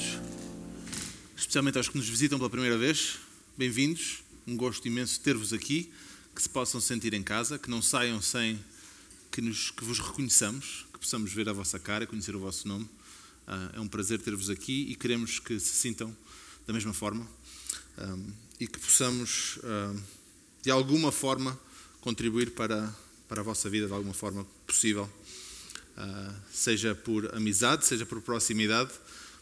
todos, especialmente aos que nos visitam pela primeira vez. Bem-vindos, um gosto imenso ter-vos aqui, que se possam sentir em casa, que não saiam sem que, nos, que vos reconheçamos, que possamos ver a vossa cara, conhecer o vosso nome. Uh, é um prazer ter-vos aqui e queremos que se sintam da mesma forma um, e que possamos, uh, de alguma forma, contribuir para, para a vossa vida, de alguma forma possível. Uh, seja por amizade, seja por proximidade,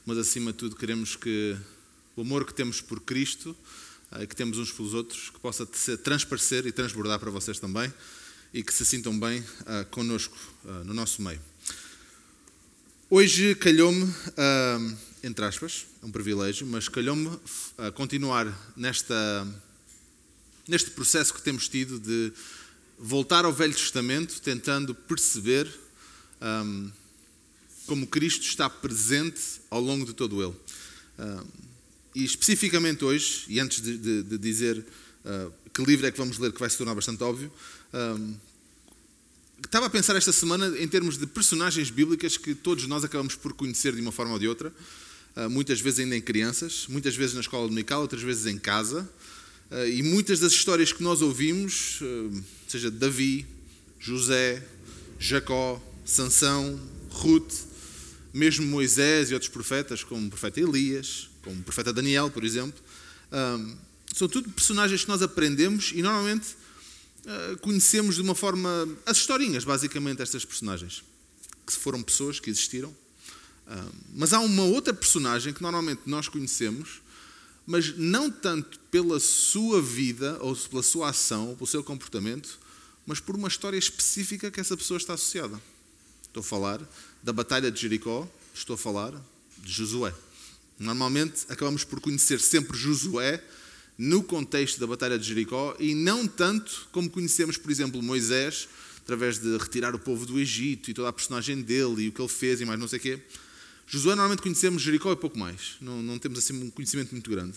mas acima de tudo queremos que o amor que temos por Cristo uh, que temos uns pelos outros, que possa transparecer e transbordar para vocês também e que se sintam bem uh, connosco uh, no nosso meio. Hoje calhou-me, uh, entre aspas, é um privilégio, mas calhou-me continuar nesta, neste processo que temos tido de voltar ao Velho Testamento, tentando perceber um, como Cristo está presente ao longo de todo ele. Um, e especificamente hoje, e antes de, de, de dizer uh, que livro é que vamos ler, que vai se tornar bastante óbvio, um, estava a pensar esta semana em termos de personagens bíblicas que todos nós acabamos por conhecer de uma forma ou de outra, muitas vezes ainda em crianças, muitas vezes na escola dominical, outras vezes em casa, e muitas das histórias que nós ouvimos, seja Davi, José, Jacó, Sansão, Ruth, mesmo Moisés e outros profetas, como o profeta Elias, como o profeta Daniel, por exemplo, são tudo personagens que nós aprendemos e normalmente uh, conhecemos de uma forma as historinhas, basicamente, estas personagens, que foram pessoas que existiram. Mas há uma outra personagem que normalmente nós conhecemos, mas não tanto pela sua vida ou pela sua ação ou pelo seu comportamento, mas por uma história específica que essa pessoa está associada. Estou a falar da Batalha de Jericó, estou a falar de Josué. Normalmente acabamos por conhecer sempre Josué no contexto da Batalha de Jericó e não tanto como conhecemos, por exemplo, Moisés, através de retirar o povo do Egito e toda a personagem dele e o que ele fez e mais não sei o quê. Josué normalmente conhecemos Jericó e pouco mais, não, não temos assim um conhecimento muito grande.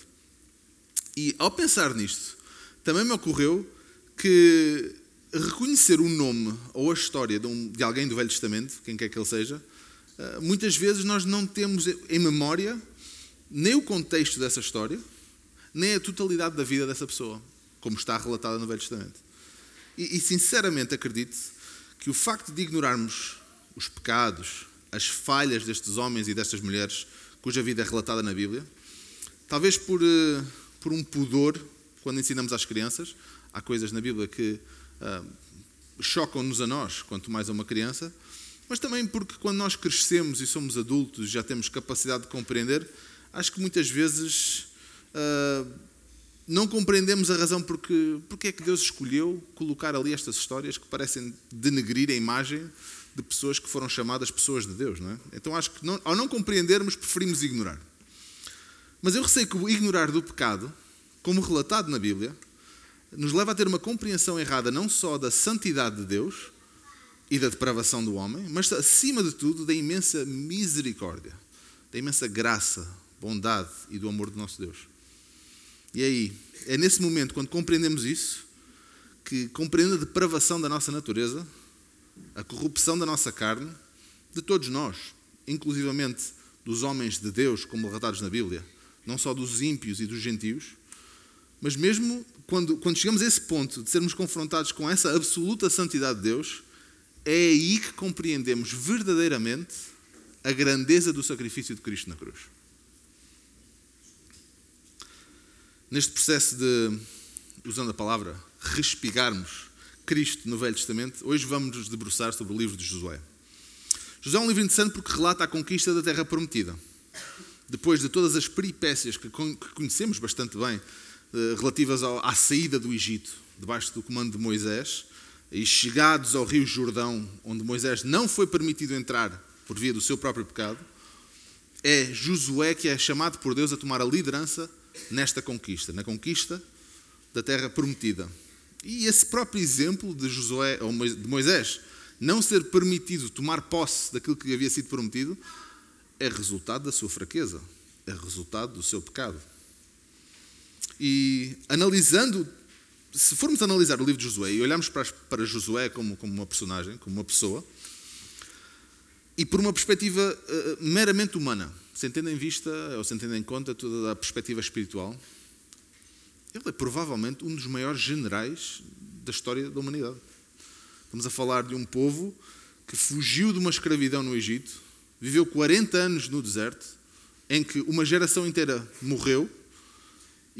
E ao pensar nisto, também me ocorreu que reconhecer o nome ou a história de, um, de, alguém do Velho Testamento, quem quer que ele seja, eh, muitas vezes nós não temos em memória nem o contexto dessa história, nem a totalidade da vida dessa pessoa, como está relatada no Velho Testamento. E, e sinceramente acredito que o facto de ignorarmos os pecados, as falhas destes homens e destas mulheres cuja vida é relatada na Bíblia, talvez por, eh, por um pudor, quando ensinamos às crianças, há coisas na Bíblia que chocam-nos a nós, quanto mais a uma criança, mas também porque quando nós crescemos e somos adultos já temos capacidade de compreender, acho que muitas vezes uh, não compreendemos a razão porque, porque é que Deus escolheu colocar ali estas histórias que parecem denegrir a imagem de pessoas que foram chamadas pessoas de Deus, não é? Então acho que não, ao não compreendermos preferimos ignorar. Mas eu receio que o ignorar do pecado, como relatado na Bíblia, nos leva a ter uma compreensão errada não só da santidade de Deus e da depravação do homem, mas acima de tudo da imensa misericórdia, da imensa graça, bondade e do amor do nosso Deus. E aí, é nesse momento, quando compreendemos isso, que compreendendo a depravação da nossa natureza, a corrupção da nossa carne, de todos nós, inclusivamente dos homens de Deus, como relatados na Bíblia, não só dos ímpios e dos gentios, mas mesmo quando, quando chegamos a esse ponto de sermos confrontados com essa absoluta santidade de Deus, é aí que compreendemos verdadeiramente a grandeza do sacrifício de Cristo na cruz. Neste processo de, usando a palavra, respigarmos Cristo no Velho Testamento, hoje vamos nos debruçar sobre o livro de Josué. Josué é um livro interessante porque relata a conquista da Terra Prometida. Depois de todas as peripécias que conhecemos bastante bem relativas à saída do Egito, debaixo do comando de Moisés, e chegados ao Rio Jordão, onde Moisés não foi permitido entrar por via do seu próprio pecado, é Josué que é chamado por Deus a tomar a liderança nesta conquista, na conquista da terra prometida. E esse próprio exemplo de Josué ou de Moisés não ser permitido tomar posse daquilo que lhe havia sido prometido é resultado da sua fraqueza, é resultado do seu pecado. E analisando, se formos analisar o livro de Josué e olharmos para, para Josué como, como uma personagem, como uma pessoa, e por uma perspectiva uh, meramente humana, sem tendo em vista ou sem tendo em conta toda a perspectiva espiritual, ele é provavelmente um dos maiores generais da história da humanidade. Estamos a falar de um povo que fugiu de uma escravidão no Egito, viveu 40 anos no deserto, em que uma geração inteira morreu,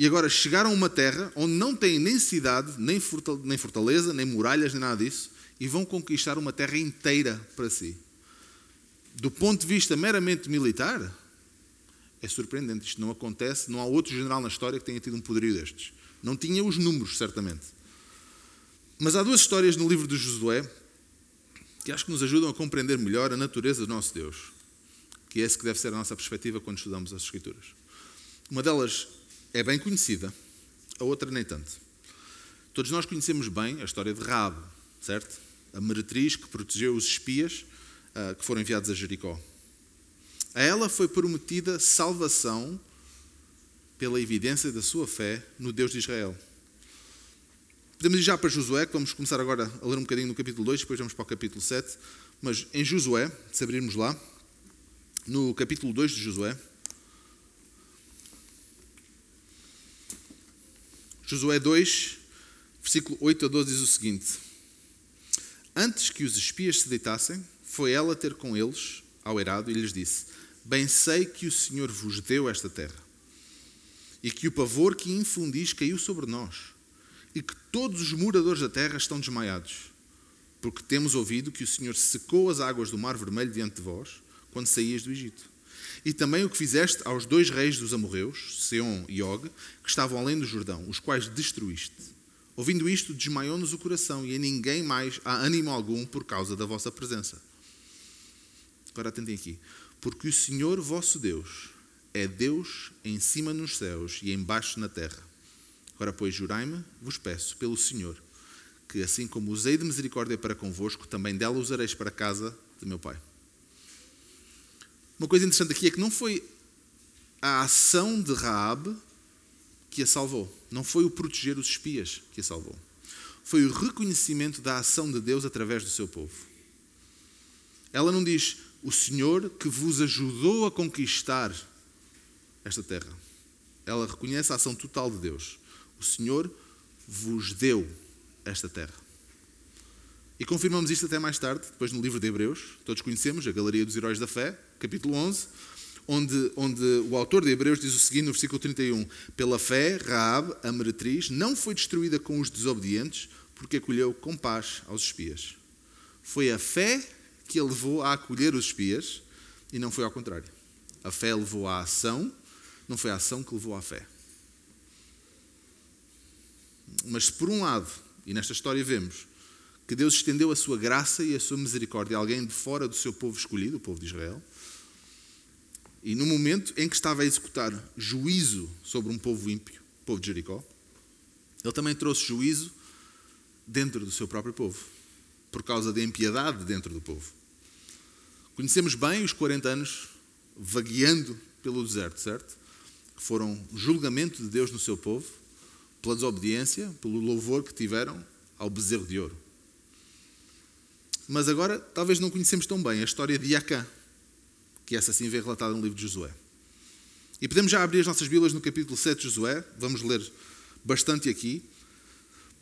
e agora chegaram a uma terra onde não têm nem cidade, nem fortaleza, nem muralhas, nem nada disso, e vão conquistar uma terra inteira para si. Do ponto de vista meramente militar, é surpreendente. Isto não acontece, não há outro general na história que tenha tido um poderio destes. Não tinha os números, certamente. Mas há duas histórias no livro de Josué que acho que nos ajudam a compreender melhor a natureza do nosso Deus, que é esse que deve ser a nossa perspectiva quando estudamos as Escrituras. Uma delas é bem conhecida, a outra nem tanto. Todos nós conhecemos bem a história de Raab, certo? A meretriz que protegeu os espias uh, que foram enviados a Jericó. A ela foi prometida salvação pela evidência da sua fé no Deus de Israel. Podemos ir já para Josué, que vamos começar agora a ler um bocadinho no capítulo 2, depois vamos para o capítulo 7. Mas em Josué, se abrirmos lá, no capítulo 2 de Josué, Josué 2, versículo 8 a 12 diz o seguinte: Antes que os espias se deitassem, foi ela ter com eles ao erado e lhes disse: Bem sei que o Senhor vos deu esta terra, e que o pavor que infundis caiu sobre nós e que todos os moradores da terra estão desmaiados, porque temos ouvido que o Senhor secou as águas do Mar Vermelho diante de vós, quando saías do Egito. E também o que fizeste aos dois reis dos amorreus, Seom e Og, que estavam além do Jordão, os quais destruíste. Ouvindo isto, desmaiou-nos o coração, e a ninguém mais há ânimo algum por causa da vossa presença. Agora atentem aqui. Porque o Senhor vosso Deus é Deus em cima nos céus e embaixo na terra Ora, pois, jurai-me, vos peço, pelo Senhor, que assim como usei de misericórdia para convosco, também dela usareis para a casa de meu Pai. Uma coisa interessante aqui é que não foi a ação de Raab que a salvou. Não foi o proteger os espias que a salvou. Foi o reconhecimento da ação de Deus através do seu povo. Ela não diz o Senhor que vos ajudou a conquistar esta terra. Ela reconhece a ação total de Deus. O Senhor vos deu esta terra. E confirmamos isto até mais tarde, depois no livro de Hebreus, todos conhecemos a Galeria dos Heróis da Fé, capítulo 11, onde, onde o autor de Hebreus diz o seguinte no versículo 31: Pela fé, Raab, a meretriz, não foi destruída com os desobedientes, porque acolheu com paz aos espias. Foi a fé que a levou a acolher os espias e não foi ao contrário. A fé levou à ação, não foi a ação que levou à fé. Mas por um lado, e nesta história vemos, que Deus estendeu a sua graça e a sua misericórdia a alguém de fora do seu povo escolhido, o povo de Israel. E no momento em que estava a executar juízo sobre um povo ímpio, o povo de Jericó, ele também trouxe juízo dentro do seu próprio povo, por causa da impiedade dentro do povo. Conhecemos bem os 40 anos vagueando pelo deserto, certo? Que foram julgamento de Deus no seu povo pela desobediência, pelo louvor que tiveram ao bezerro de ouro. Mas agora, talvez não conhecemos tão bem a história de Acã, que essa sim vem relatada no livro de Josué. E podemos já abrir as nossas Bíblias no capítulo 7 de Josué, vamos ler bastante aqui.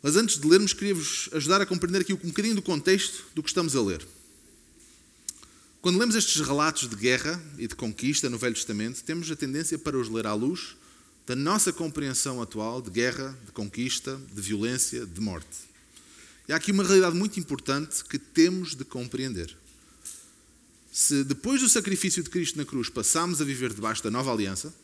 Mas antes de lermos, queria-vos ajudar a compreender aqui um bocadinho do contexto do que estamos a ler. Quando lemos estes relatos de guerra e de conquista no Velho Testamento, temos a tendência para os ler à luz da nossa compreensão atual de guerra, de conquista, de violência, de morte. E há aqui uma realidade muito importante que temos de compreender. Se depois do sacrifício de Cristo na cruz passamos a viver debaixo da nova aliança,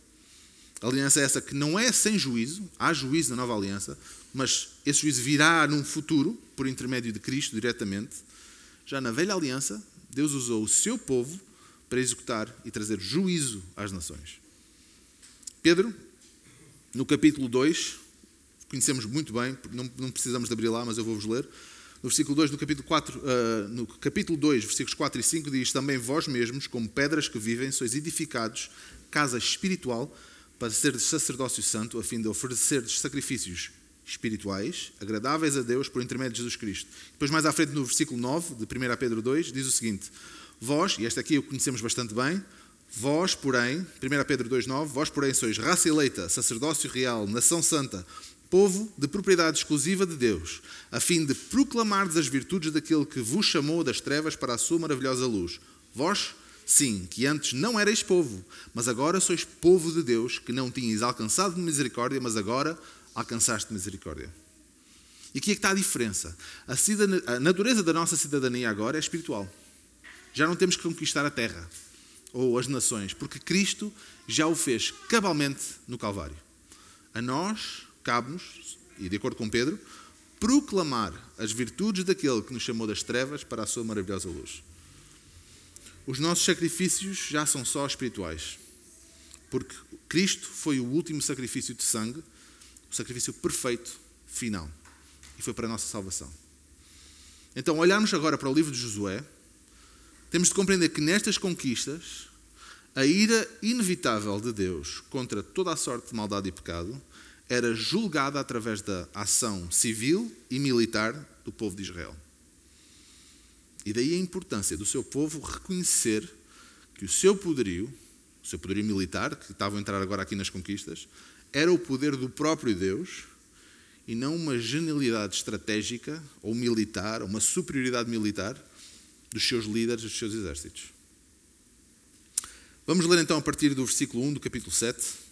aliança essa que não é sem juízo, há juízo na nova aliança, mas esse juízo virá num futuro, por intermédio de Cristo diretamente. Já na velha aliança, Deus usou o seu povo para executar e trazer juízo às nações. Pedro, no capítulo 2, conhecemos muito bem, não, não precisamos de abrir lá, mas eu vou-vos ler. No versículo 2 do capítulo 4, uh, ah, no capítulo 2, versículos 4 e 5 diz: Também vós mesmos, como pedras que vivem, sois edificados casa espiritual para ser sacerdócio santo, a fim de oferecer sacrifícios espirituais, agradáveis a Deus por intermédio de Jesus Cristo. Depois, mais à frente, no versículo 9 de 1 Pedro 2, diz o seguinte: Vós, e esta aqui o conhecemos bastante bem, vós, porém, 1 Pedro 2,9, vós, porém, sois raça eleita, sacerdócio real, nação santa, povo de propriedade exclusiva de Deus, a fim de proclamar as virtudes daquele que vos chamou das trevas para a sua maravilhosa luz. Vós, sim, que antes não erais povo, mas agora sois povo de Deus, que não tinhas alcançado misericórdia, mas agora alcançaste misericórdia. E aqui é que está a diferença. A, a natureza da nossa cidadania agora é espiritual. Já não temos que conquistar a terra ou as nações, porque Cristo já o fez cabalmente no Calvário. A nós cabe-nos, e de acordo com Pedro, proclamar as virtudes daquele que nos chamou das trevas para a sua maravilhosa luz. Os nossos sacrifícios já são só espirituais, porque Cristo foi o último sacrifício de sangue, o sacrifício perfeito, final, e foi para a nossa salvação. Então, olharmos agora para o livro de Josué, temos de compreender que nestas conquistas, a ira inevitável de Deus contra toda a sorte de maldade e pecado era julgada através da ação civil e militar do povo de Israel. E daí a importância do seu povo reconhecer que o seu poderio, o seu poderio militar, que estava a entrar agora aqui nas conquistas, era o poder do próprio Deus e não uma genialidade estratégica ou militar, uma superioridade militar dos seus líderes, dos seus exércitos. Vamos ler então a partir do versículo 1 do capítulo 7.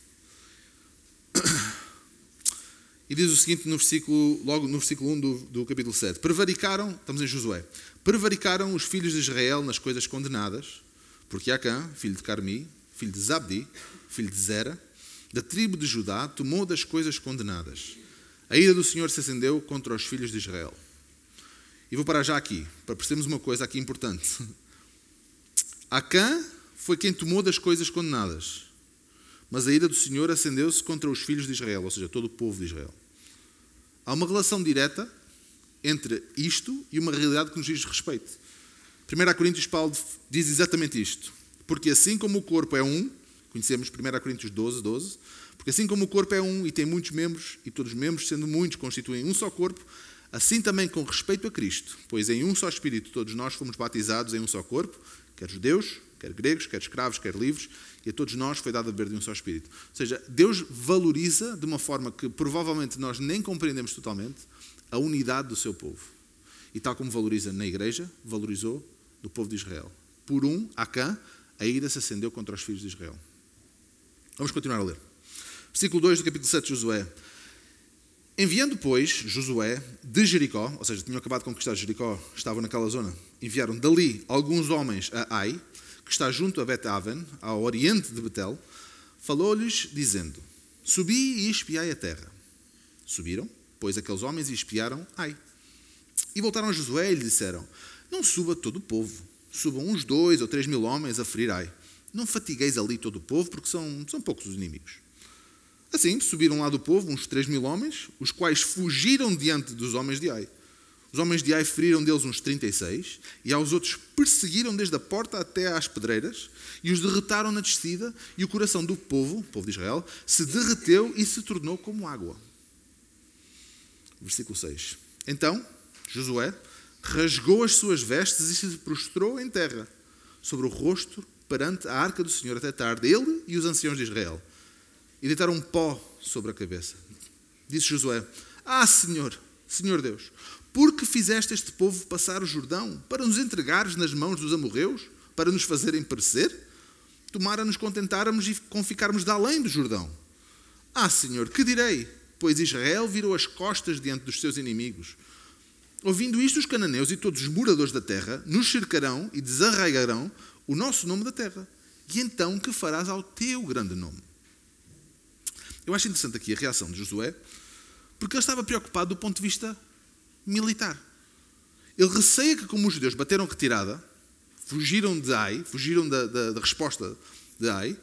E diz o seguinte no versículo, logo no versículo 1 do, do capítulo 7. Prevaricaram, estamos em Josué, prevaricaram os filhos de Israel nas coisas condenadas, porque Acã, filho de Carmi, filho de Zabdi, filho de Zera, da tribo de Judá, tomou das coisas condenadas. A ira do Senhor se acendeu contra os filhos de Israel. E vou parar já aqui, para percebermos uma coisa aqui importante. Acã foi quem tomou das coisas condenadas. Mas a ira do Senhor acendeu-se contra os filhos de Israel, ou seja, todo o povo de Israel. Há uma relação direta entre isto e uma realidade que nos diz respeito. 1 Coríntios Paulo diz exatamente isto. Porque assim como o corpo é um, conhecemos 1 Coríntios 12, 12, porque assim como o corpo é um e tem muitos membros, e todos os membros, sendo muitos, constituem um só corpo, assim também com respeito a Cristo, pois em um só Espírito todos nós fomos batizados em um só corpo, quer judeus, quer gregos, quer escravos, quer livres, e a todos nós foi dado a beber de um só Espírito. Ou seja, Deus valoriza de uma forma que provavelmente nós nem compreendemos totalmente a unidade do seu povo. E tal como valoriza na igreja, valorizou no povo de Israel. Por um, Acã, a ira se acendeu contra os filhos de Israel. Vamos continuar a ler. Versículo 2 do capítulo 7 de Josué. Enviando, pois, Josué de Jericó, ou seja, tinham acabado de conquistar Jericó, estavam naquela zona, enviaram dali alguns homens a Ai, que está junto a Bet-Aven, ao oriente de Betel, falou-lhes, dizendo: Subi e espiai a terra. Subiram, pois aqueles homens espiaram Ai. E voltaram a Josué e lhe disseram: Não suba todo o povo, subam uns dois ou três mil homens a ferir Ai. Não fatigueis ali todo o povo, porque são, são poucos os inimigos. Assim, subiram lá do povo uns três mil homens, os quais fugiram diante dos homens de Ai. Os homens de Ai feriram deles uns 36, e aos outros perseguiram desde a porta até às pedreiras, e os derretaram na descida, e o coração do povo, povo de Israel, se derreteu e se tornou como água. Versículo 6. Então, Josué rasgou as suas vestes e se prostrou em terra, sobre o rosto, perante a arca do Senhor até tarde, ele e os anciãos de Israel, e deitaram um pó sobre a cabeça. Disse Josué: Ah, Senhor, Senhor Deus, por que fizeste este povo passar o Jordão? Para nos entregares nas mãos dos amorreus? Para nos fazerem perecer? Tomara nos contentarmos e com ficarmos de além do Jordão. Ah, Senhor, que direi? Pois Israel virou as costas diante dos seus inimigos. Ouvindo isto, os cananeus e todos os moradores da terra nos cercarão e desarraigarão o nosso nome da terra. E então que farás ao teu grande nome? Eu acho interessante aqui a reação de Josué, porque ele estava preocupado do ponto de vista militar. Ele receia que, como os judeus bateram retirada, fugiram de Ai, fugiram da, da, da resposta de Ai,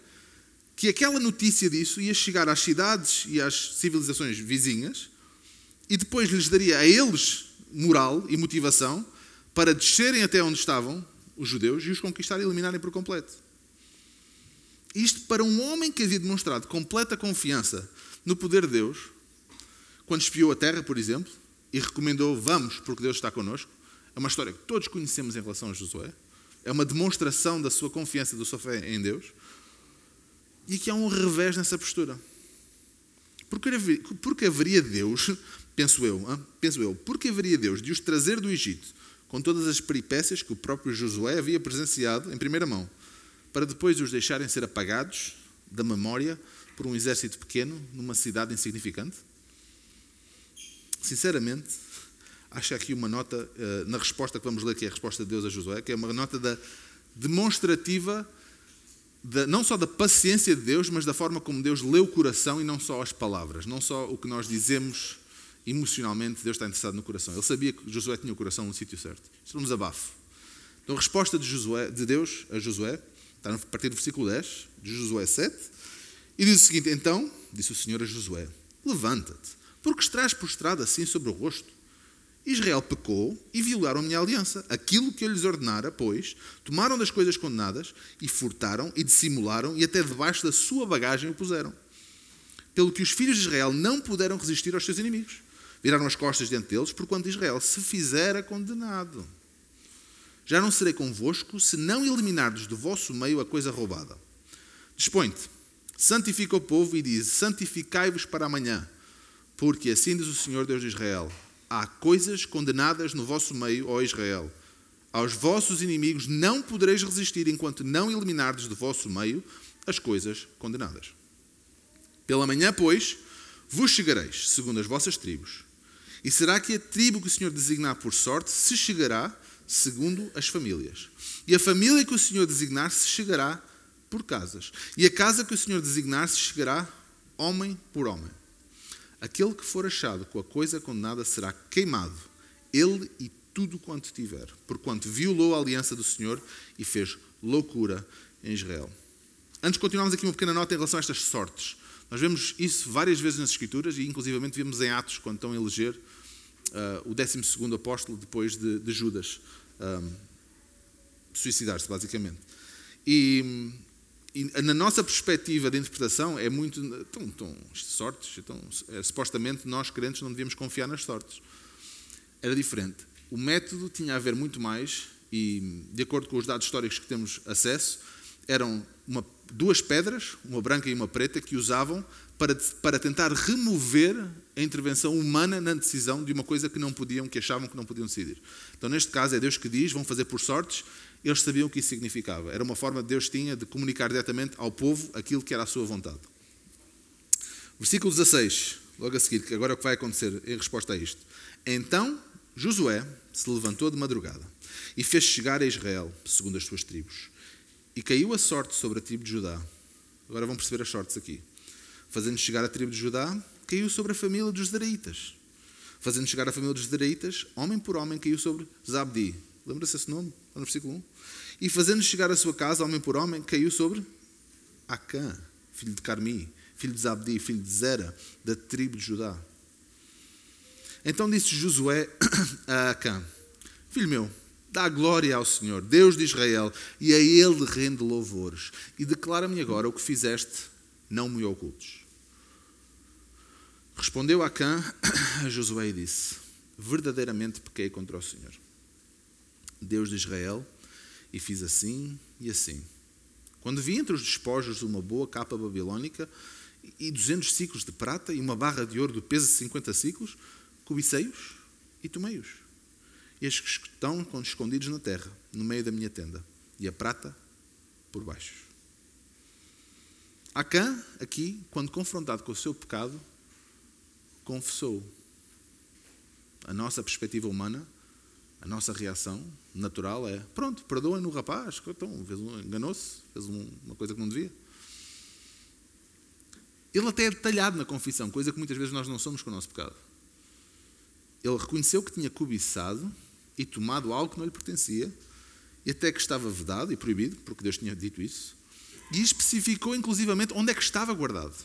que aquela notícia disso ia chegar às cidades e às civilizações vizinhas e depois lhes daria a eles moral e motivação para descerem até onde estavam os judeus e os conquistar e eliminarem por completo. Isto para um homem que havia demonstrado completa confiança no poder de Deus, quando espiou a terra, por exemplo, e recomendou: Vamos, porque Deus está connosco. É uma história que todos conhecemos em relação a Josué. é uma demonstração da sua confiança, da sua fé em Deus. E aqui há um revés nessa postura. Porque, porque haveria Deus, penso eu, penso eu, porque haveria Deus de os trazer do Egito com todas as peripécias que o próprio Josué havia presenciado em primeira mão, para depois os deixarem ser apagados da memória por um exército pequeno numa cidade insignificante? Sinceramente, acho aqui uma nota, eh, na resposta que vamos ler, que é a resposta de Deus a Josué, que é uma nota da demonstrativa, de, não só da paciência de Deus, mas da forma como Deus lê o coração e não só as palavras, não só o que nós dizemos emocionalmente, Deus está interessado no coração. Ele sabia que Josué tinha o coração no sítio certo. Isto é um desabafo. Então, a resposta de, Josué, de Deus a Josué está a partir do versículo 10, de Josué 7, e diz o seguinte: Então, disse o Senhor a Josué: Levanta-te, porque estás prostrado assim sobre o rosto. Israel pecou e violaram a minha aliança. Aquilo que eu lhes ordenara, pois, tomaram das coisas condenadas e furtaram e dissimularam e até debaixo da sua bagagem o puseram. Pelo que os filhos de Israel não puderam resistir aos seus inimigos. Viraram as costas diante deles, porquanto Israel se fizera condenado. Já não serei convosco se não eliminardes do vosso meio a coisa roubada. Dispõe-te, santifica o povo e diz: Santificai-vos para amanhã, porque assim diz o Senhor Deus de Israel: Há coisas condenadas no vosso meio, ó Israel. Aos vossos inimigos não podereis resistir enquanto não eliminardes do vosso meio as coisas condenadas. Pela manhã, pois, vos chegareis, segundo as vossas tribos. E será que a tribo que o Senhor designar por sorte se chegará segundo as famílias? E a família que o Senhor designar se chegará por casas. E a casa que o Senhor designar se chegará homem por homem. Aquele que for achado com a coisa condenada será queimado, ele e tudo quanto tiver, porquanto violou a aliança do Senhor e fez loucura em Israel. Antes de continuarmos aqui uma pequena nota em relação a estas sortes. Nós vemos isso várias vezes nas Escrituras e, inclusivamente, vemos em Atos, quando estão a eleger uh, o 12 apóstolo depois de, de Judas um, suicidar-se, basicamente. E, na nossa perspectiva de interpretação é muito. Tão, sortes, então, supostamente nós crentes não devíamos confiar nas sortes. Era diferente. O método tinha a ver muito mais, e de acordo com os dados históricos que temos acesso, eram uma, duas pedras, uma branca e uma preta, que usavam para, para tentar remover a intervenção humana na decisão de uma coisa que não podiam, que achavam que não podiam decidir. Então, neste caso, é Deus que diz, vão fazer por sortes, eles sabiam o que isso significava. Era uma forma que Deus tinha de comunicar diretamente ao povo aquilo que era a sua vontade. Versículo 16, logo a seguir, que agora é o que vai acontecer em resposta a isto. Então Josué se levantou de madrugada e fez chegar a Israel, segundo as suas tribos. E caiu a sorte sobre a tribo de Judá. Agora vão perceber as sortes aqui. Fazendo chegar a tribo de Judá, caiu sobre a família dos Zeraitas. Fazendo chegar a família dos Zeraitas, homem por homem, caiu sobre Zabdi. Lembra-se esse nome? no versículo 1. E fazendo chegar a sua casa, homem por homem, caiu sobre Acã, filho de Carmi, filho de Zabdi, filho de Zera, da tribo de Judá. Então disse Josué a Acã: Filho meu, Dá glória ao Senhor, Deus de Israel, e a Ele rende louvores. E declara-me agora o que fizeste, não me ocultes. Respondeu Acã a Josué e disse: Verdadeiramente pequei contra o Senhor, Deus de Israel, e fiz assim e assim. Quando vi entre os despojos uma boa capa babilónica e duzentos ciclos de prata e uma barra de ouro do peso de cinquenta ciclos, cobicei-os e tomei-os estes que estão escondidos na terra, no meio da minha tenda, e a prata por baixo. Acã, aqui, quando confrontado com o seu pecado, confessou. A nossa perspectiva humana, a nossa reação natural é: pronto, perdoem no rapaz, então, enganou-se, fez uma coisa que não devia. Ele até é detalhado na confissão, coisa que muitas vezes nós não somos com o nosso pecado. Ele reconheceu que tinha cobiçado e tomado algo que não lhe pertencia, e até que estava vedado e proibido, porque Deus tinha dito isso, e especificou inclusivamente onde é que estava guardado.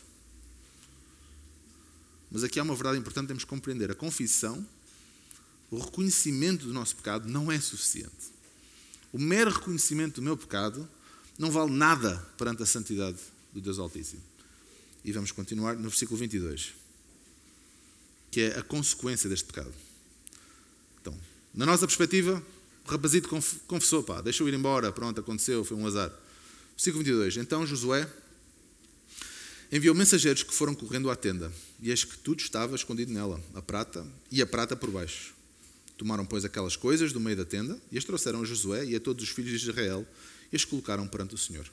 Mas aqui há uma verdade importante temos que compreender: a confissão, o reconhecimento do nosso pecado não é suficiente. O mero reconhecimento do meu pecado não vale nada perante a santidade do Deus Altíssimo. E vamos continuar no versículo 22, que é a consequência deste pecado. Então, na nossa perspectiva, O rapazito confessou, pá, deixa eu ir embora, pronto, aconteceu, foi um azar. Versículo 22. Então Josué enviou mensageiros que foram correndo à tenda, e eis que tudo estava escondido nela, a prata e a prata por baixo. Tomaram, pois, aquelas coisas do meio da tenda e as trouxeram a Josué e a todos os filhos de Israel e as colocaram perante o Senhor.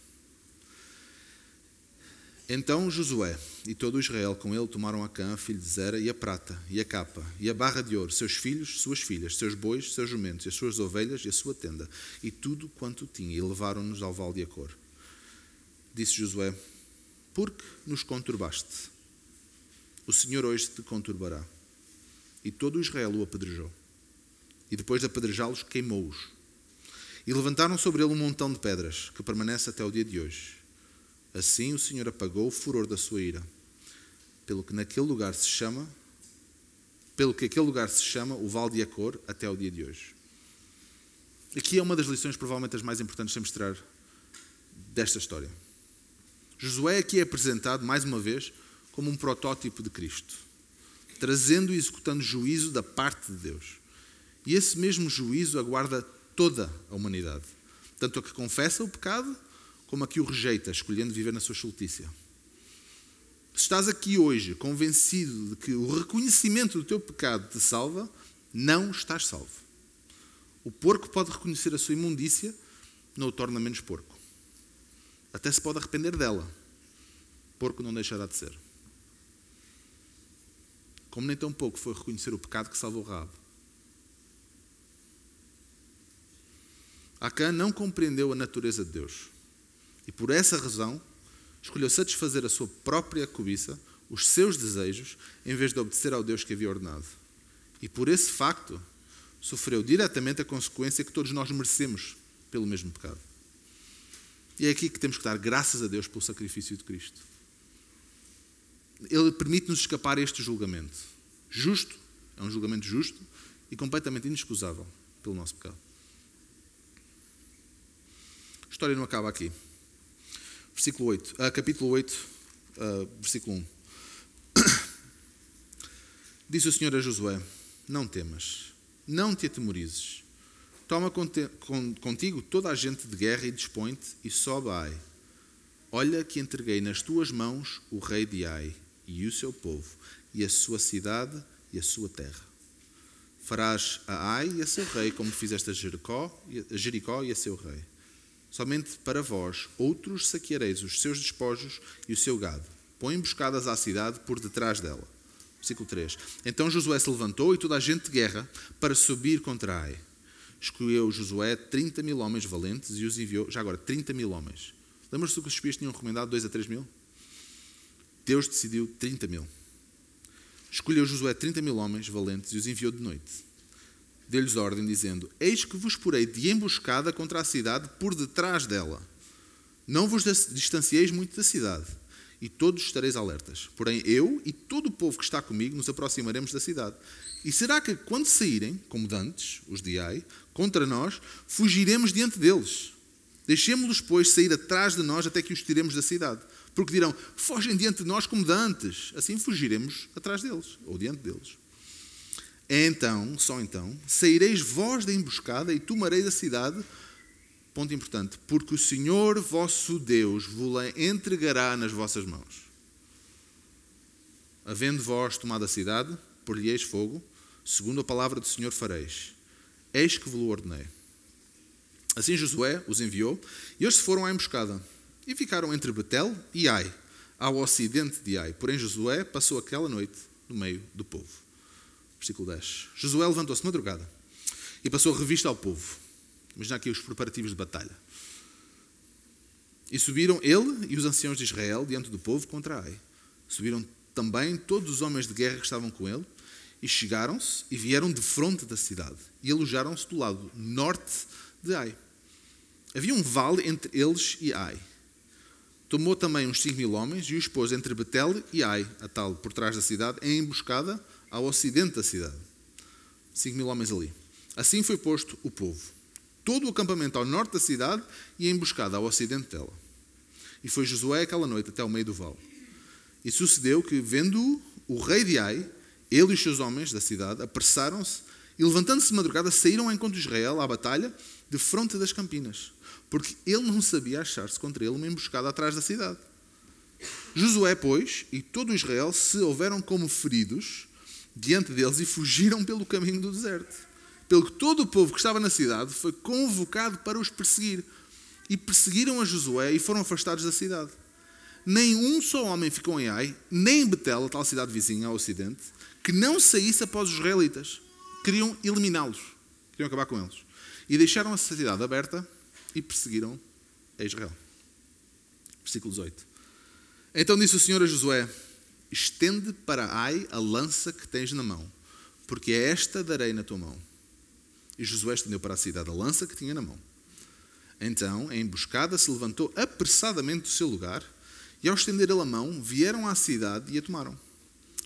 Então Josué e todo Israel com ele tomaram a Cã, filho de Zera, e a prata, e a capa, e a barra de ouro, seus filhos, suas filhas, seus bois, seus jumentos, as suas ovelhas, e a sua tenda, e tudo quanto tinha, e levaram-nos ao vale de Acor. Disse Josué: Por que nos conturbaste? O Senhor hoje te conturbará. E todo Israel o apedrejou. E depois de apedrejá-los, queimou-os. E levantaram sobre ele um montão de pedras, que permanece até o dia de hoje. Assim o Senhor apagou o furor da sua ira, pelo que naquele lugar se chama, pelo que aquele lugar se chama o Val de Acor até o dia de hoje. Aqui é uma das lições provavelmente as mais importantes de tirar desta história. Josué aqui é apresentado mais uma vez como um protótipo de Cristo, trazendo e executando juízo da parte de Deus. E esse mesmo juízo aguarda toda a humanidade, tanto a que confessa o pecado como a que o rejeita, escolhendo viver na sua estultícia. Se estás aqui hoje convencido de que o reconhecimento do teu pecado te salva, não estás salvo. O porco pode reconhecer a sua imundícia, não o torna menos porco. Até se pode arrepender dela. Porco não deixará de ser. Como nem tão pouco foi reconhecer o pecado que salvou Rabo. Acã não compreendeu a natureza de Deus. E por essa razão, escolheu satisfazer a sua própria cobiça, os seus desejos, em vez de obedecer ao Deus que havia ordenado. E por esse facto, sofreu diretamente a consequência que todos nós merecemos pelo mesmo pecado. E é aqui que temos que dar graças a Deus pelo sacrifício de Cristo. Ele permite-nos escapar a este julgamento. Justo, é um julgamento justo e completamente inexcusável pelo nosso pecado. A história não acaba aqui versículo 8, uh, capítulo 8, uh, ah, versículo 1. Disse o Senhor a Josué: Não temas, não te atemorizes. Toma contigo toda a gente de guerra e dispõe-te e sobe a Ai. Olha que entreguei nas tuas mãos o rei de Ai e o seu povo, e a sua cidade e a sua terra. Farás a Ai e a seu rei como fizeste a Jericó, a Jericó e a seu rei Somente para vós, outros saqueareis os seus despojos e o seu gado. Põe emboscadas à cidade por detrás dela. Versículo 3. Então Josué se levantou e toda a gente de guerra para subir contra Ai. Escolheu Josué 30 mil homens valentes e os enviou. Já agora, 30 mil homens. Lembra-se do que os espias tinham recomendado? 2 a 3 mil? Deus decidiu 30 mil. Escolheu Josué 30 mil homens valentes e os enviou de noite deu-lhes ordem, dizendo: Eis que vos porei de emboscada contra a cidade por detrás dela. Não vos distancieis muito da cidade, e todos estareis alertas. Porém, eu e todo o povo que está comigo nos aproximaremos da cidade. E será que, quando saírem, como dantes, os de Ai, contra nós, fugiremos diante deles? Deixemos-los, pois, sair atrás de nós até que os tiremos da cidade. Porque dirão: Fogem diante de nós como dantes. Assim fugiremos atrás deles, ou diante deles. Então, só então, saireis vós da emboscada e tomareis a cidade. Ponto importante, porque o Senhor vosso Deus vos entregará nas vossas mãos. Havendo vós tomado a cidade, por-lhe-eis fogo, segundo a palavra do Senhor fareis. Eis que vos ordenei. Assim Josué os enviou, e eles foram à emboscada, e ficaram entre Betel e Ai, ao ocidente de Ai. Porém Josué passou aquela noite no meio do povo. Versículo 10. Josué levantou-se de madrugada e passou revista ao povo. Imagina aqui os preparativos de batalha. E subiram ele e os anciãos de Israel diante do povo contra Ai. Subiram também todos os homens de guerra que estavam com ele e chegaram-se e vieram de fronte da cidade e alojaram-se do lado norte de Ai. Havia um vale entre eles e Ai. Tomou também uns cinco mil homens e os pôs entre Betel e Ai, a tal por trás da cidade, em emboscada ao ocidente da cidade. Cinco mil homens ali. Assim foi posto o povo. Todo o acampamento ao norte da cidade e emboscada ao ocidente dela. E foi Josué aquela noite até ao meio do vale. E sucedeu que, vendo o rei de Ai, ele e os seus homens da cidade apressaram-se E levantando-se de madrugada, saíram ao encontro de Israel à batalha de fronte das campinas, porque ele não sabia achar-se contra ele uma emboscada atrás da cidade. Josué, pois, e todo Israel se houveram como feridos diante deles e fugiram pelo caminho do deserto. Pelo que todo o povo que estava na cidade foi convocado para os perseguir. E perseguiram a Josué e foram afastados da cidade. Nem um só homem ficou em Ai, nem em Betel, a tal cidade vizinha ao ocidente, que não saísse após os israelitas. Queriam eliminá-los, queriam acabar com eles. E deixaram a cidade aberta e perseguiram a Israel. Versículo 18. Então disse o Senhor a Josué: Estende para Ai a lança que tens na mão, porque é esta darei na tua mão. E Josué estendeu para a cidade a lança que tinha na mão. Então, a emboscada se levantou apressadamente do seu lugar, e ao estender ele a mão, vieram à cidade e a tomaram.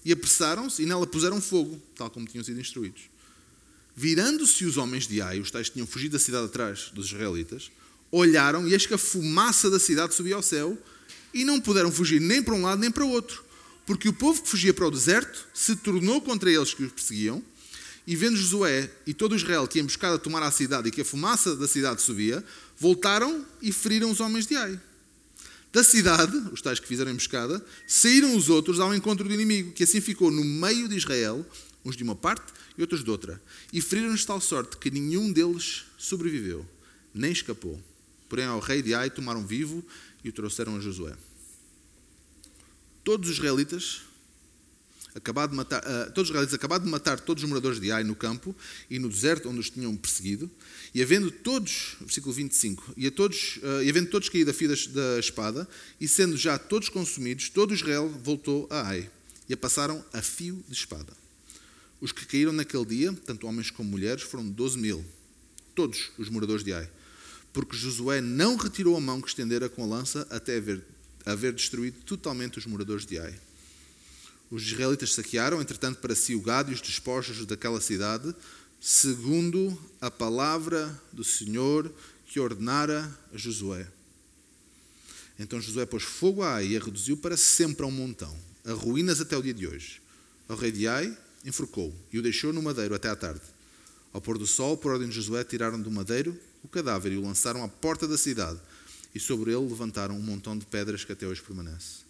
E apressaram-se e nela puseram fogo, tal como tinham sido instruídos. Virando-se os homens de Ai, os tais que tinham fugido da cidade atrás dos israelitas, olharam e eis que a fumaça da cidade subia ao céu e não puderam fugir nem para um lado nem para o outro, porque o povo que fugia para o deserto se tornou contra eles que os perseguiam e vendo Josué e todo Israel que emboscada tomar a cidade e que a fumaça da cidade subia, voltaram e feriram os homens de Ai. Da cidade, os tais que fizeram a emboscada, saíram os outros ao encontro do inimigo, que assim ficou no meio de Israel, uns de uma parte e outros de outra, e feriram-nos tal sorte que nenhum deles sobreviveu, nem escapou. Porém, ao rei de Ai tomaram vivo e o trouxeram a Josué. Todos os israelitas acabado de matar, uh, todos os israelitas acabaram de matar todos os moradores de Ai no campo e no deserto onde os tinham perseguido, e havendo todos, versículo 25, e, a todos, uh, e havendo todos caído a fio da espada, e sendo já todos consumidos, todo Israel voltou a Ai, e a passaram a fio de espada. Os que caíram naquele dia, tanto homens como mulheres, foram 12 mil, todos os moradores de Ai, porque Josué não retirou a mão que estendera com a lança até haver, haver destruído totalmente os moradores de Ai. Os israelitas saquearam, entretanto, para si o gado e os despojos daquela cidade, segundo a palavra do Senhor que ordenara a Josué. Então Josué pôs fogo a Ai e a reduziu para sempre a um montão, a ruínas até o dia de hoje. O rei de Ai enforcou e o deixou no madeiro até à tarde. Ao pôr do sol, por ordem de Josué, tiraram do madeiro o cadáver e o lançaram à porta da cidade. E sobre ele levantaram um montão de pedras que até hoje permanece.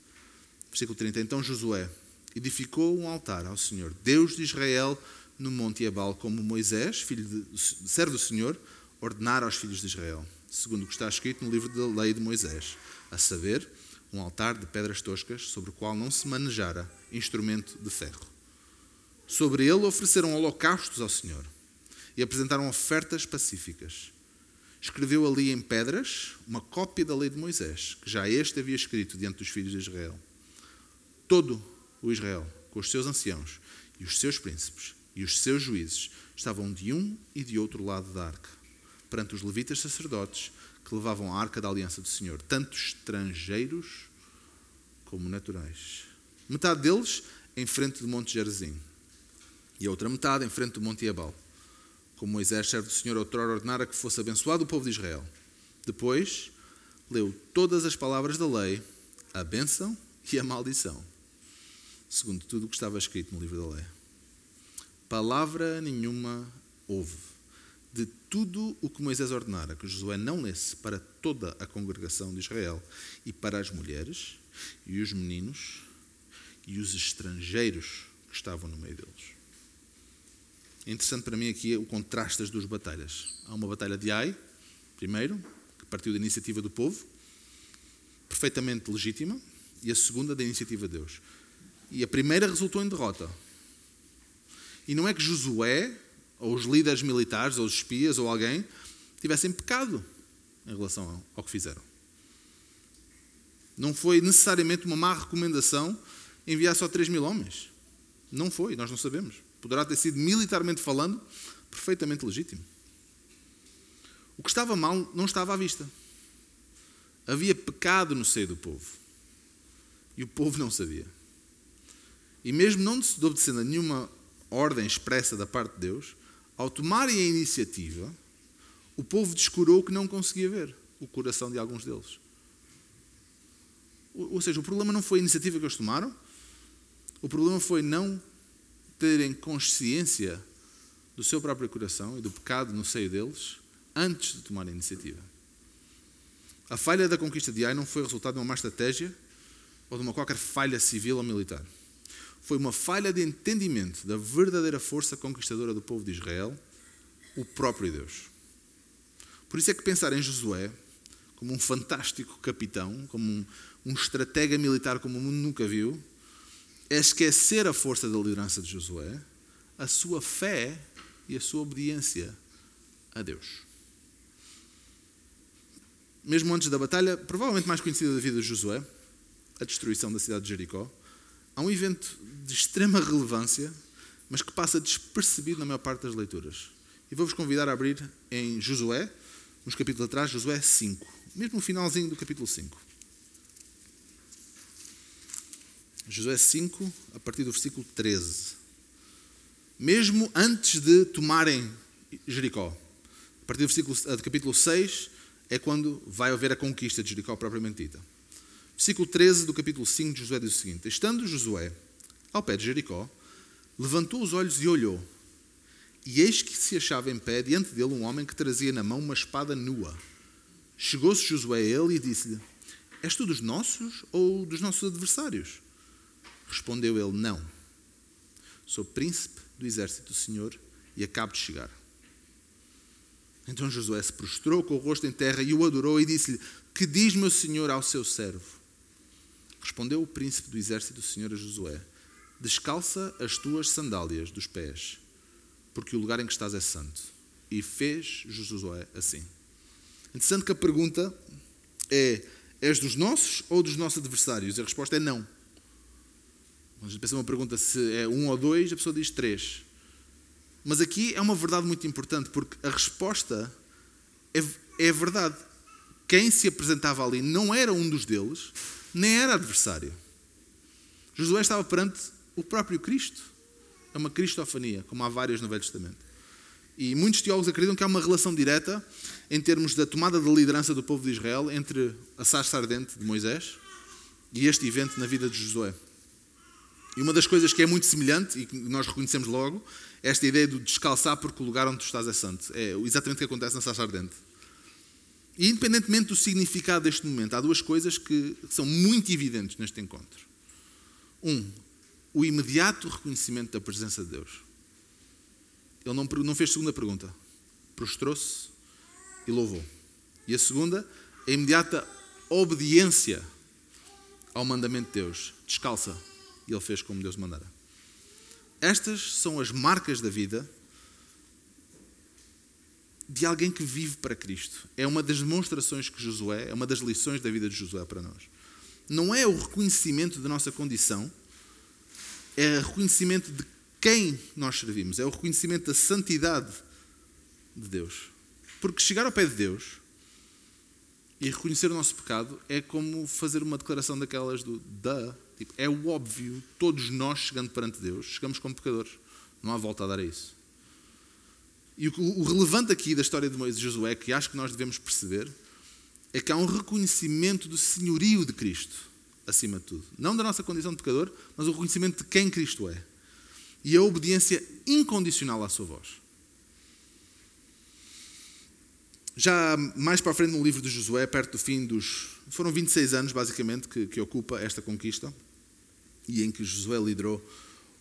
Versículo 30. Então Josué edificou um altar ao Senhor, Deus de Israel, no Monte Ebal, como Moisés, filho de, servo do Senhor, ordenara aos filhos de Israel, segundo o que está escrito no livro da lei de Moisés, a saber, um altar de pedras toscas, sobre o qual não se manejara instrumento de ferro. Sobre ele ofereceram holocaustos ao Senhor e apresentaram ofertas pacíficas. Escreveu ali em pedras uma cópia da lei de Moisés, que já este havia escrito diante dos filhos de Israel. Todo o Israel, com os seus anciãos e os seus príncipes e os seus juízes, estavam de um e de outro lado da arca, perante os levitas sacerdotes que levavam a arca da aliança do Senhor, tanto estrangeiros como naturais. Metade deles em frente do Monte Gerizim e a outra metade em frente do Monte Ebal, como Moisés, servo do Senhor, outrora ordenara que fosse abençoado o povo de Israel. Depois, leu todas as palavras da lei, a bênção e a maldição segundo tudo o que estava escrito no livro da lei. Palavra nenhuma houve de tudo o que Moisés ordenara que Josué não lesse para toda a congregação de Israel e para as mulheres e os meninos e os estrangeiros que estavam no meio deles. É interessante para mim aqui o contraste das duas batalhas. Há uma batalha de Ai, primeiro, que partiu da iniciativa do povo, perfeitamente legítima, e a segunda da iniciativa de Deus. E a primeira resultou em derrota. E não é que Josué, ou os líderes militares, ou os espias, ou alguém, tivessem pecado em relação ao que fizeram. Não foi necessariamente uma má recomendação enviar só 3 mil homens. Não foi, nós não sabemos. Poderá ter sido, militarmente falando, perfeitamente legítimo. O que estava mal não estava à vista. Havia pecado no seio do povo. E o povo não sabia. E mesmo não obedecendo a nenhuma ordem expressa da parte de Deus, ao tomarem a iniciativa, o povo descurou que não conseguia ver o coração de alguns deles. Ou seja, o problema não foi a iniciativa que eles tomaram, o problema foi não terem consciência do seu próprio coração e do pecado no seio deles antes de tomar a iniciativa. A falha da conquista de Ai não foi resultado de uma má estratégia ou de uma qualquer falha civil ou militar. Foi uma falha de entendimento da verdadeira força conquistadora do povo de Israel, o próprio Deus. Por isso é que pensar em Josué como um fantástico capitão, como um, um estratega militar como o mundo nunca viu, é esquecer a força da liderança de Josué, a sua fé e a sua obediência a Deus mesmo antes da batalha, provavelmente mais conhecida da vida de Josué, a destruição da cidade de Jericó, há um evento de extrema relevância, mas que passa despercebido na maior parte das leituras. E vou-vos convidar a abrir em Josué, nos capítulos atrás, Josué 5, mesmo no finalzinho do capítulo 5. Josué 5, a partir do versículo 13. Mesmo antes de tomarem Jericó. A partir do, versículo, do capítulo 6, é quando vai haver a conquista de Jericó propriamente dita. Versículo 13 do capítulo 5 de Josué diz o seguinte: Estando Josué ao pé de Jericó, levantou os olhos e olhou. E eis que se achava em pé diante dele um homem que trazia na mão uma espada nua. Chegou-se Josué a ele e disse-lhe: És tu dos nossos ou dos nossos adversários? Respondeu ele: Não. Sou príncipe do exército do Senhor e acabo de chegar. Então Josué se prostrou com o rosto em terra e o adorou e disse-lhe: Que diz meu senhor ao seu servo? Respondeu o príncipe do exército do Senhor a Josué: Descalça as tuas sandálias dos pés, porque o lugar em que estás é santo. E fez Josué assim. Interessante que a pergunta é: És dos nossos ou dos nossos adversários? E a resposta é não. A gente pensa uma pergunta se é um ou dois, a pessoa diz três. Mas aqui é uma verdade muito importante, porque a resposta é, é verdade. Quem se apresentava ali não era um dos deles, nem era adversário. Josué estava perante o próprio Cristo. É uma cristofania, como há várias no Velho Testamento. E muitos teólogos acreditam que há uma relação direta em termos da tomada de liderança do povo de Israel entre a sarça ardente de Moisés e este evento na vida de Josué. E uma das coisas que é muito semelhante e que nós reconhecemos logo esta ideia de descalçar porque o lugar onde tu estás é santo. É exatamente o que acontece na Sacha Ardente. E independentemente do significado deste momento, há duas coisas que são muito evidentes neste encontro. Um, o imediato reconhecimento da presença de Deus. Ele não, não fez segunda pergunta. Prostrou-se e louvou. E a segunda, a imediata obediência ao mandamento de Deus. Descalça. E ele fez como Deus mandara. Estas são as marcas da vida de alguém que vive para Cristo. É uma das demonstrações que Josué, é uma das lições da vida de Josué para nós. Não é o reconhecimento da nossa condição, é o reconhecimento de quem nós servimos, é o reconhecimento da santidade de Deus. Porque chegar ao pé de Deus e reconhecer o nosso pecado é como fazer uma declaração daquelas do da Tipo, é o óbvio, todos nós chegando perante Deus, chegamos como pecadores. Não há volta a dar a isso. E o, o relevante aqui da história de Moisés e Josué, que acho que nós devemos perceber, é que há um reconhecimento do senhorio de Cristo, acima de tudo. Não da nossa condição de pecador, mas o reconhecimento de quem Cristo é. E a obediência incondicional à sua voz. Já mais para a frente no livro de Josué, perto do fim dos. Foram 26 anos, basicamente, que, que ocupa esta conquista e em que Josué liderou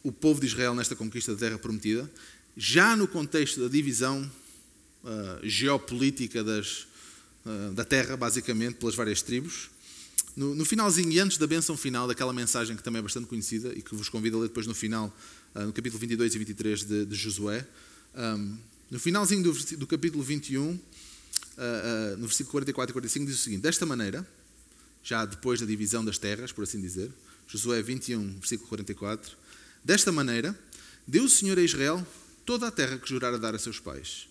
o povo de Israel nesta conquista da terra prometida, já no contexto da divisão uh, geopolítica das, uh, da terra, basicamente, pelas várias tribos. No, no, finalzinho e antes da benção final, daquela mensagem que também é bastante conhecida e que vos convido a ler depois no final, uh, no capítulo 22 e 23 de, de Josué, um, no finalzinho do, do capítulo 21, no versículo 44 e 45, diz o seguinte: Desta maneira, já depois da divisão das terras, por assim dizer, Josué 21, versículo 44. Desta maneira, deu o Senhor a Israel toda a terra que jurara dar a seus pais,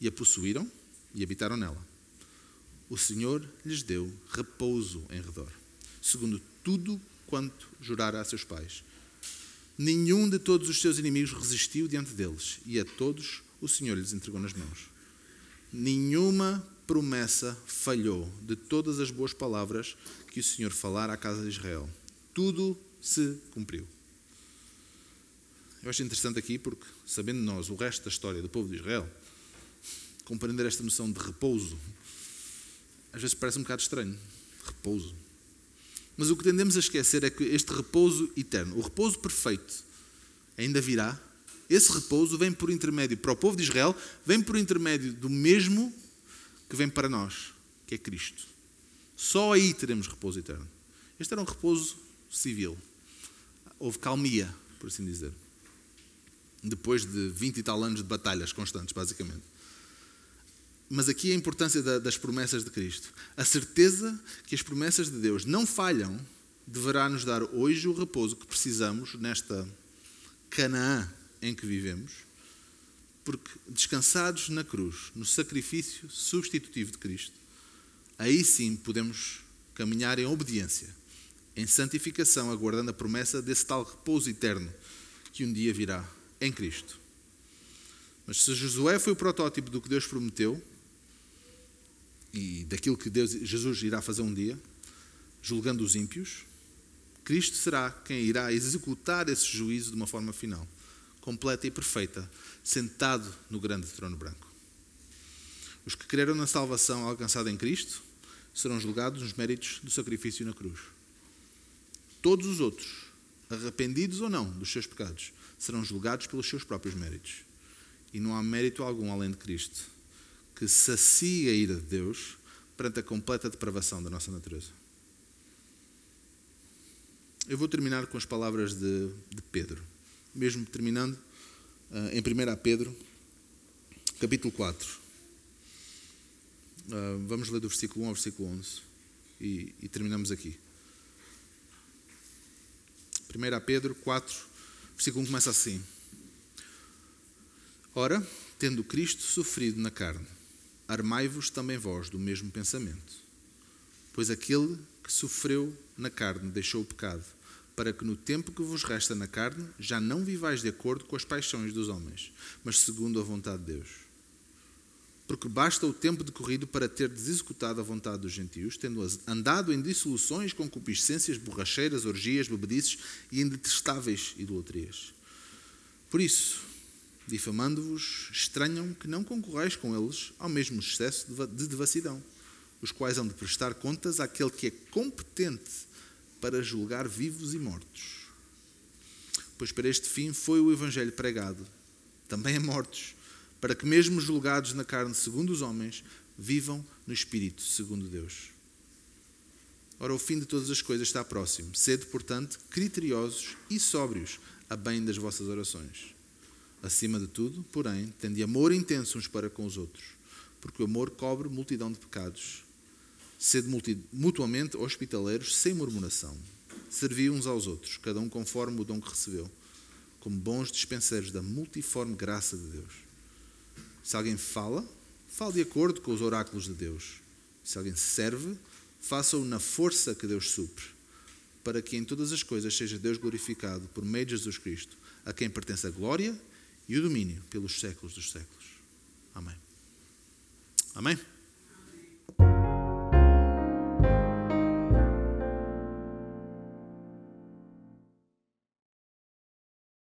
e a possuíram e habitaram nela. O Senhor lhes deu repouso em redor, segundo tudo quanto jurara a seus pais. Nenhum de todos os seus inimigos resistiu diante deles, e a todos o Senhor lhes entregou nas mãos. Nenhuma promessa falhou de todas as boas palavras que o Senhor falara à casa de Israel tudo se cumpriu. eu acho interessante aqui porque, sabendo nós o resto da história do povo de Israel, compreender esta noção de repouso às vezes parece um bocado estranho. Repouso. Mas o que tendemos a esquecer é que este repouso eterno, o repouso perfeito, ainda virá. Esse repouso vem por intermédio, para o povo de Israel, vem por intermédio do mesmo que vem para nós, que é Cristo. Só aí teremos repouso eterno. Este era um repouso civil. Houve calmia, por assim dizer. Depois de 20 e tal anos de batalhas constantes, basicamente. Mas aqui a importância das promessas de Cristo. A certeza que as promessas de Deus não falham deverá nos dar hoje o repouso que precisamos nesta Canaã em que vivemos, porque descansados na cruz, no sacrifício substitutivo de Cristo, aí sim podemos caminhar em obediência, em santificação, aguardando a promessa desse tal repouso eterno que um dia virá em Cristo. Mas se Josué foi o protótipo do que Deus prometeu, e daquilo que Deus, Jesus irá fazer um dia, julgando os ímpios, Cristo será quem irá executar esse juízo de uma forma final, completa e perfeita, sentado no grande trono branco. Os que creram na salvação alcançada em Cristo serão julgados nos méritos do sacrifício na cruz. Todos os outros, arrependidos ou não dos seus pecados, serão julgados pelos seus próprios méritos. E não há mérito algum além de Cristo que sacia a ira de Deus perante a completa depravação da nossa natureza. Eu vou terminar com as palavras de, de Pedro, mesmo terminando uh, em 1 Pedro, capítulo 4. Uh, ah, vamos ler do versículo 1 ao versículo 11 e, e terminamos aqui. 1 Pedro 4, versículo 1 começa assim: Ora, tendo Cristo sofrido na carne, armai-vos também vós do mesmo pensamento. Pois aquele que sofreu na carne deixou o pecado, para que no tempo que vos resta na carne já não vivais de acordo com as paixões dos homens, mas segundo a vontade de Deus. Porque basta o tempo decorrido para ter executado a vontade dos gentios, tendo andado em dissoluções, concupiscências, borracheiras, orgias, bebedices e indetestáveis idolatrias. Por isso, difamando-vos, estranham que não concorrais com eles ao mesmo excesso de devassidão, os quais hão de prestar contas àquele que é competente para julgar vivos e mortos. Pois para este fim foi o Evangelho pregado, também a mortos, para que, mesmo julgados na carne segundo os homens, vivam no Espírito segundo Deus. Ora, o fim de todas as coisas está próximo. Sede, portanto, criteriosos e sóbrios a bem das vossas orações. Acima de tudo, porém, tende amor intenso uns para com os outros, porque o amor cobre multidão de pecados. Sede mutuamente hospitaleiros, sem murmuração. Servi uns aos outros, cada um conforme o dom que recebeu, como bons dispenseiros da multiforme graça de Deus. Se alguém fala, fale de acordo com os oráculos de Deus. Se alguém serve, faça-o na força que Deus supre, para que em todas as coisas seja Deus glorificado por meio de Jesus Cristo, a quem pertence a glória e o domínio pelos séculos dos séculos. Amém. Amém?